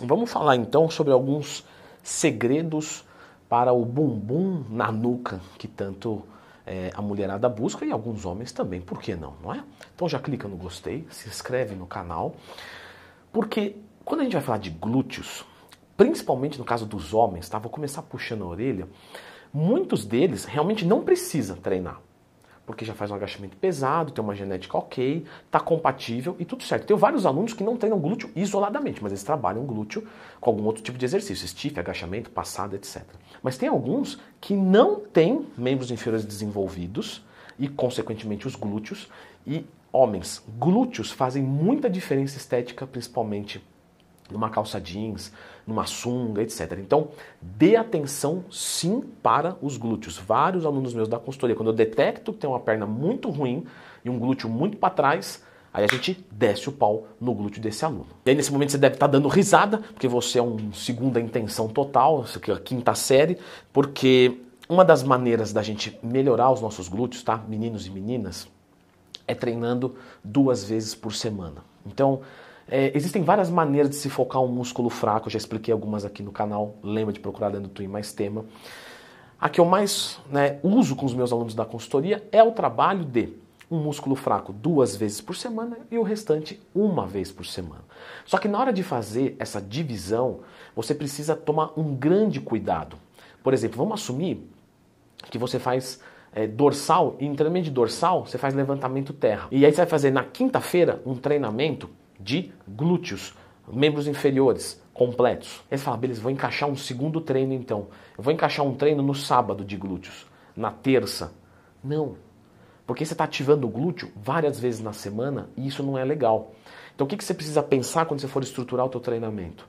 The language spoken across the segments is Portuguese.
vamos falar então sobre alguns segredos para o bumbum na nuca que tanto é, a mulherada busca e alguns homens também, por que não, não é? Então já clica no gostei, se inscreve no canal, porque quando a gente vai falar de glúteos, principalmente no caso dos homens, tá? Vou começar puxando a orelha, muitos deles realmente não precisa treinar porque já faz um agachamento pesado, tem uma genética ok, está compatível e tudo certo. Tenho vários alunos que não treinam glúteo isoladamente, mas eles trabalham glúteo com algum outro tipo de exercício, stiff, agachamento, passada, etc. Mas tem alguns que não têm membros inferiores desenvolvidos e, consequentemente, os glúteos. E, homens, glúteos fazem muita diferença estética, principalmente numa calça jeans, numa sunga, etc. Então, dê atenção sim para os glúteos. Vários alunos meus da consultoria, quando eu detecto que tem uma perna muito ruim e um glúteo muito para trás, aí a gente desce o pau no glúteo desse aluno. E aí nesse momento você deve estar tá dando risada, porque você é um segunda intenção total, isso aqui é a quinta série, porque uma das maneiras da gente melhorar os nossos glúteos, tá? Meninos e meninas, é treinando duas vezes por semana. Então, é, existem várias maneiras de se focar um músculo fraco, já expliquei algumas aqui no canal, lembra de procurar dentro do Twin mais tema. A que eu mais né, uso com os meus alunos da consultoria é o trabalho de um músculo fraco duas vezes por semana e o restante uma vez por semana. Só que na hora de fazer essa divisão, você precisa tomar um grande cuidado. Por exemplo, vamos assumir que você faz é, dorsal, e em treinamento de dorsal, você faz levantamento terra. E aí você vai fazer na quinta-feira um treinamento de glúteos, membros inferiores completos. Aí você fala, beleza, vou encaixar um segundo treino então. Eu vou encaixar um treino no sábado de glúteos, na terça. Não, porque você está ativando o glúteo várias vezes na semana e isso não é legal. Então o que, que você precisa pensar quando você for estruturar o teu treinamento?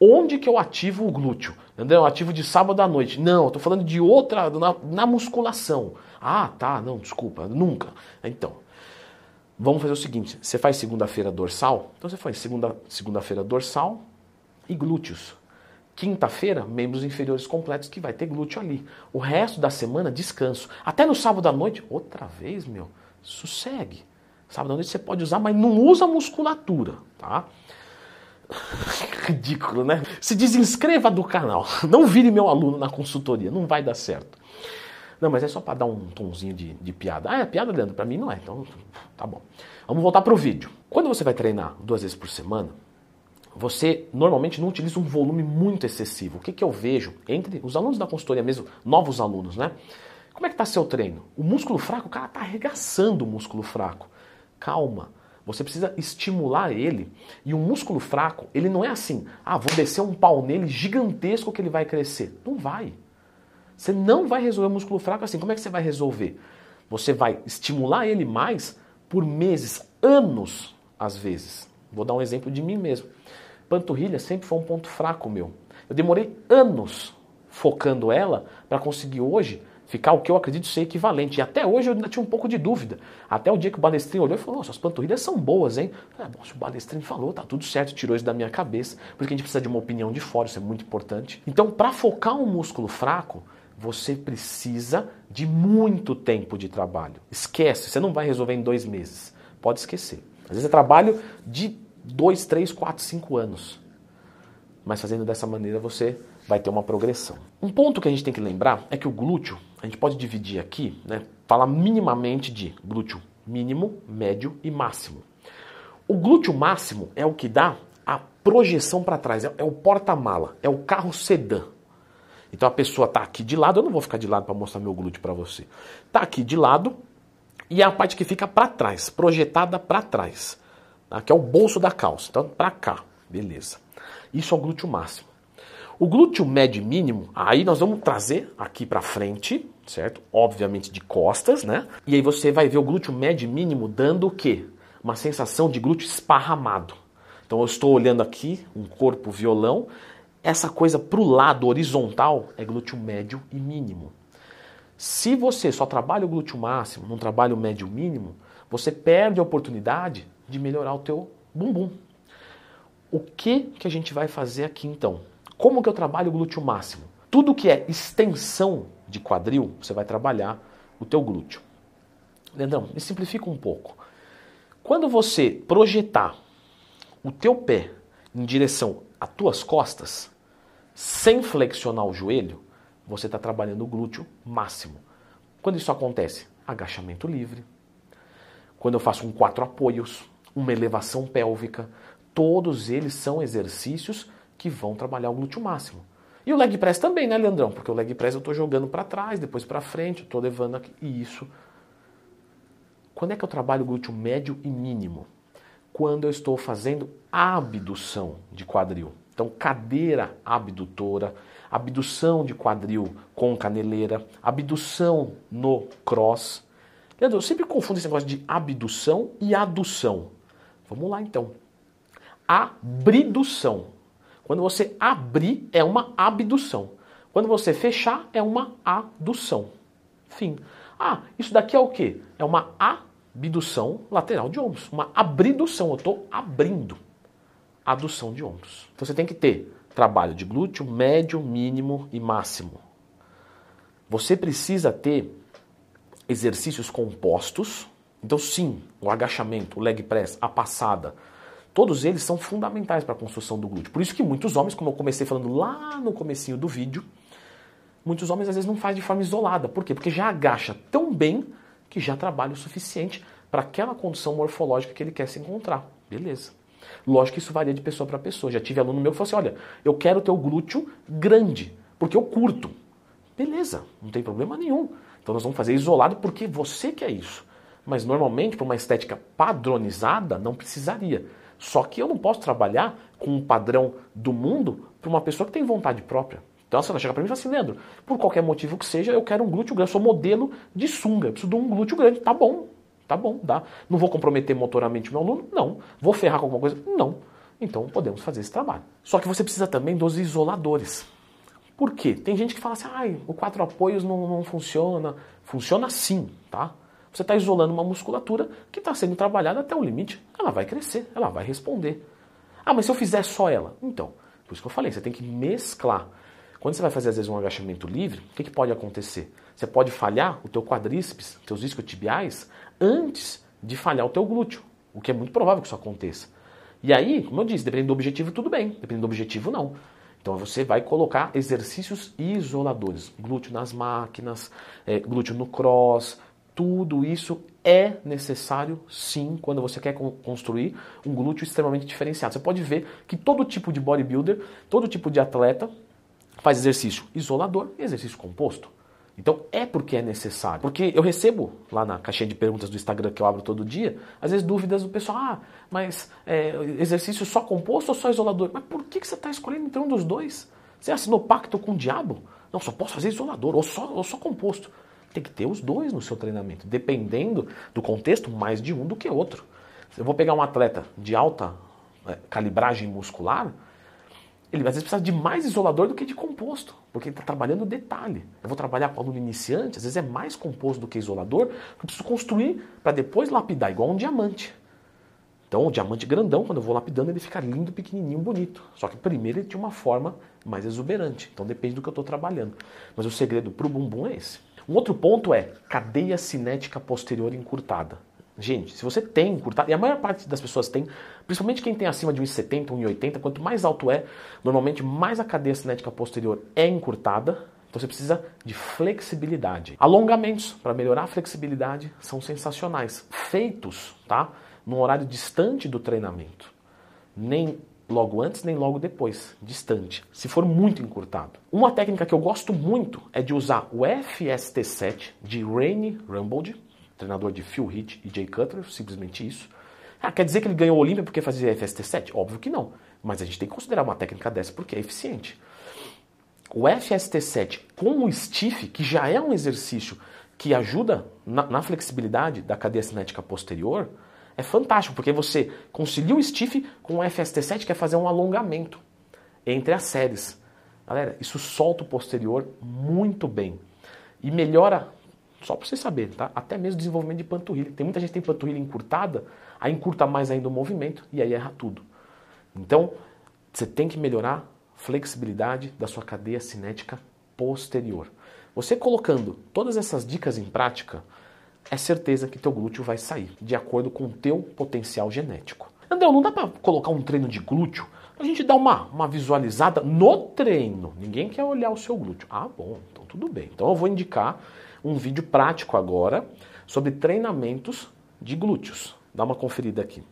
Onde que eu ativo o glúteo? Entendeu? Eu ativo de sábado à noite. Não, estou falando de outra, na, na musculação. Ah, tá, não, desculpa, nunca. Então, Vamos fazer o seguinte: você faz segunda-feira dorsal, então você faz segunda, segunda-feira dorsal e glúteos. Quinta-feira, membros inferiores completos, que vai ter glúteo ali. O resto da semana, descanso. Até no sábado à noite, outra vez, meu, sossegue. Sábado à noite você pode usar, mas não usa musculatura, tá? Ridículo, né? Se desinscreva do canal. Não vire meu aluno na consultoria, não vai dar certo. Não, mas é só para dar um tonzinho de, de piada. Ah, é piada, Leandro? Para mim não é. Então, tá bom. Vamos voltar para o vídeo. Quando você vai treinar duas vezes por semana, você normalmente não utiliza um volume muito excessivo. O que, que eu vejo entre os alunos da consultoria mesmo, novos alunos, né? Como é que está seu treino? O músculo fraco, o cara está arregaçando o músculo fraco. Calma. Você precisa estimular ele. E o músculo fraco, ele não é assim, ah, vou descer um pau nele gigantesco que ele vai crescer. Não vai. Você não vai resolver o músculo fraco assim. Como é que você vai resolver? Você vai estimular ele mais por meses, anos, às vezes. Vou dar um exemplo de mim mesmo. Panturrilha sempre foi um ponto fraco meu. Eu demorei anos focando ela para conseguir hoje ficar o que eu acredito ser equivalente. E até hoje eu ainda tinha um pouco de dúvida. Até o dia que o Balestrin olhou e falou: Nossa, as panturrilhas são boas, hein? falei, bom, se o Balestrin falou, tá tudo certo, tirou isso da minha cabeça. Porque a gente precisa de uma opinião de fora, isso é muito importante. Então, para focar um músculo fraco, você precisa de muito tempo de trabalho. Esquece, você não vai resolver em dois meses. Pode esquecer. Às vezes é trabalho de dois, três, quatro, cinco anos. Mas fazendo dessa maneira você vai ter uma progressão. Um ponto que a gente tem que lembrar é que o glúteo, a gente pode dividir aqui, né? Falar minimamente de glúteo mínimo, médio e máximo. O glúteo máximo é o que dá a projeção para trás, é, é o porta-mala, é o carro sedã. Então a pessoa está aqui de lado, eu não vou ficar de lado para mostrar meu glúteo para você. Está aqui de lado e é a parte que fica para trás, projetada para trás, tá? que é o bolso da calça. Então para cá, beleza. Isso é o glúteo máximo. O glúteo médio mínimo, aí nós vamos trazer aqui para frente, certo? Obviamente de costas, né? E aí você vai ver o glúteo médio mínimo dando o quê? Uma sensação de glúteo esparramado. Então eu estou olhando aqui um corpo violão essa coisa para o lado horizontal é glúteo médio e mínimo. Se você só trabalha o glúteo máximo, não trabalha o médio mínimo, você perde a oportunidade de melhorar o teu bumbum. O que, que a gente vai fazer aqui então? Como que eu trabalho o glúteo máximo? Tudo que é extensão de quadril, você vai trabalhar o teu glúteo. Leandrão, me simplifica um pouco. Quando você projetar o teu pé em direção as tuas costas, sem flexionar o joelho, você está trabalhando o glúteo máximo. Quando isso acontece? Agachamento livre. Quando eu faço um quatro apoios, uma elevação pélvica, todos eles são exercícios que vão trabalhar o glúteo máximo. E o leg press também, né, Leandrão? Porque o leg press eu estou jogando para trás, depois para frente, estou levando aqui. E isso. Quando é que eu trabalho o glúteo médio e mínimo? Quando eu estou fazendo abdução de quadril. Então, cadeira abdutora, abdução de quadril com caneleira, abdução no cross. Leandro, eu sempre confundo esse negócio de abdução e adução. Vamos lá então. Abridução. Quando você abrir, é uma abdução. Quando você fechar, é uma adução. Fim. Ah, isso daqui é o quê? É uma abdução lateral de ombros. Uma abridução. Eu estou abrindo. Adução de ombros. Então você tem que ter trabalho de glúteo médio, mínimo e máximo. Você precisa ter exercícios compostos. Então, sim, o agachamento, o leg press, a passada, Todos eles são fundamentais para a construção do glúteo. Por isso que muitos homens, como eu comecei falando lá no comecinho do vídeo, muitos homens às vezes não fazem de forma isolada. Por quê? Porque já agacha tão bem que já trabalha o suficiente para aquela condição morfológica que ele quer se encontrar. Beleza. Lógico que isso varia de pessoa para pessoa. Já tive aluno meu que falou assim: olha, eu quero ter o glúteo grande, porque eu curto. Beleza, não tem problema nenhum. Então nós vamos fazer isolado porque você quer isso. Mas normalmente, para uma estética padronizada, não precisaria. Só que eu não posso trabalhar com um padrão do mundo para uma pessoa que tem vontade própria. Então, se ela chega para mim e fala assim, Leandro, por qualquer motivo que seja, eu quero um glúteo grande, eu sou modelo de sunga, eu preciso de um glúteo grande. Tá bom, tá bom, dá. Não vou comprometer motoramente meu aluno? Não. Vou ferrar com alguma coisa? Não. Então, podemos fazer esse trabalho. Só que você precisa também dos isoladores. Por quê? Tem gente que fala assim, ai, o quatro apoios não, não funciona. Funciona sim, tá? Você está isolando uma musculatura que está sendo trabalhada até o limite. Ela vai crescer, ela vai responder. Ah, mas se eu fizer só ela? Então, por isso que eu falei, você tem que mesclar. Quando você vai fazer às vezes um agachamento livre, o que, que pode acontecer? Você pode falhar o teu quadríceps, teus isquiotibiais, antes de falhar o teu glúteo, o que é muito provável que isso aconteça. E aí, como eu disse, dependendo do objetivo, tudo bem. Dependendo do objetivo, não. Então você vai colocar exercícios isoladores. Glúteo nas máquinas, é, glúteo no cross, tudo isso é necessário sim quando você quer construir um glúteo extremamente diferenciado. Você pode ver que todo tipo de bodybuilder, todo tipo de atleta faz exercício isolador e exercício composto. Então é porque é necessário. Porque eu recebo lá na caixinha de perguntas do Instagram que eu abro todo dia, às vezes dúvidas do pessoal, ah, mas é, exercício só composto ou só isolador? Mas por que, que você está escolhendo entre um dos dois? Você assinou pacto com o diabo? Não, só posso fazer isolador ou só, ou só composto. Tem que ter os dois no seu treinamento, dependendo do contexto, mais de um do que outro. Eu vou pegar um atleta de alta é, calibragem muscular, ele às vezes precisa de mais isolador do que de composto, porque ele está trabalhando detalhe. Eu vou trabalhar com aluno iniciante, às vezes é mais composto do que isolador, eu preciso construir para depois lapidar, igual um diamante. Então, o diamante grandão, quando eu vou lapidando, ele fica lindo, pequenininho, bonito. Só que primeiro ele tinha uma forma mais exuberante. Então, depende do que eu estou trabalhando. Mas o segredo para o bumbum é esse. Um outro ponto é cadeia cinética posterior encurtada. Gente, se você tem encurtada, e a maior parte das pessoas tem, principalmente quem tem acima de 1,70, 1,80, quanto mais alto é, normalmente mais a cadeia cinética posterior é encurtada, então você precisa de flexibilidade. Alongamentos para melhorar a flexibilidade são sensacionais, feitos, tá? Num horário distante do treinamento. Nem logo antes nem logo depois, distante, se for muito encurtado. Uma técnica que eu gosto muito é de usar o FST7 de Rainy Rumbled, treinador de Phil Heath e Jay Cutler, simplesmente isso. Ah, quer dizer que ele ganhou o Olímpia porque fazia FST7? Óbvio que não, mas a gente tem que considerar uma técnica dessa porque é eficiente. O FST7 com o stiff, que já é um exercício que ajuda na, na flexibilidade da cadeia cinética posterior, é fantástico, porque você concilia o stiff com o FST7, que é fazer um alongamento entre as séries. Galera, isso solta o posterior muito bem. E melhora, só para você saber, tá? até mesmo desenvolvimento de panturrilha. Tem muita gente que tem panturrilha encurtada, aí encurta mais ainda o movimento e aí erra tudo. Então, você tem que melhorar a flexibilidade da sua cadeia cinética posterior. Você colocando todas essas dicas em prática, é certeza que teu glúteo vai sair, de acordo com o teu potencial genético. André, não dá para colocar um treino de glúteo a gente dá uma, uma visualizada no treino. Ninguém quer olhar o seu glúteo. Ah, bom, então tudo bem. Então eu vou indicar um vídeo prático agora sobre treinamentos de glúteos. Dá uma conferida aqui.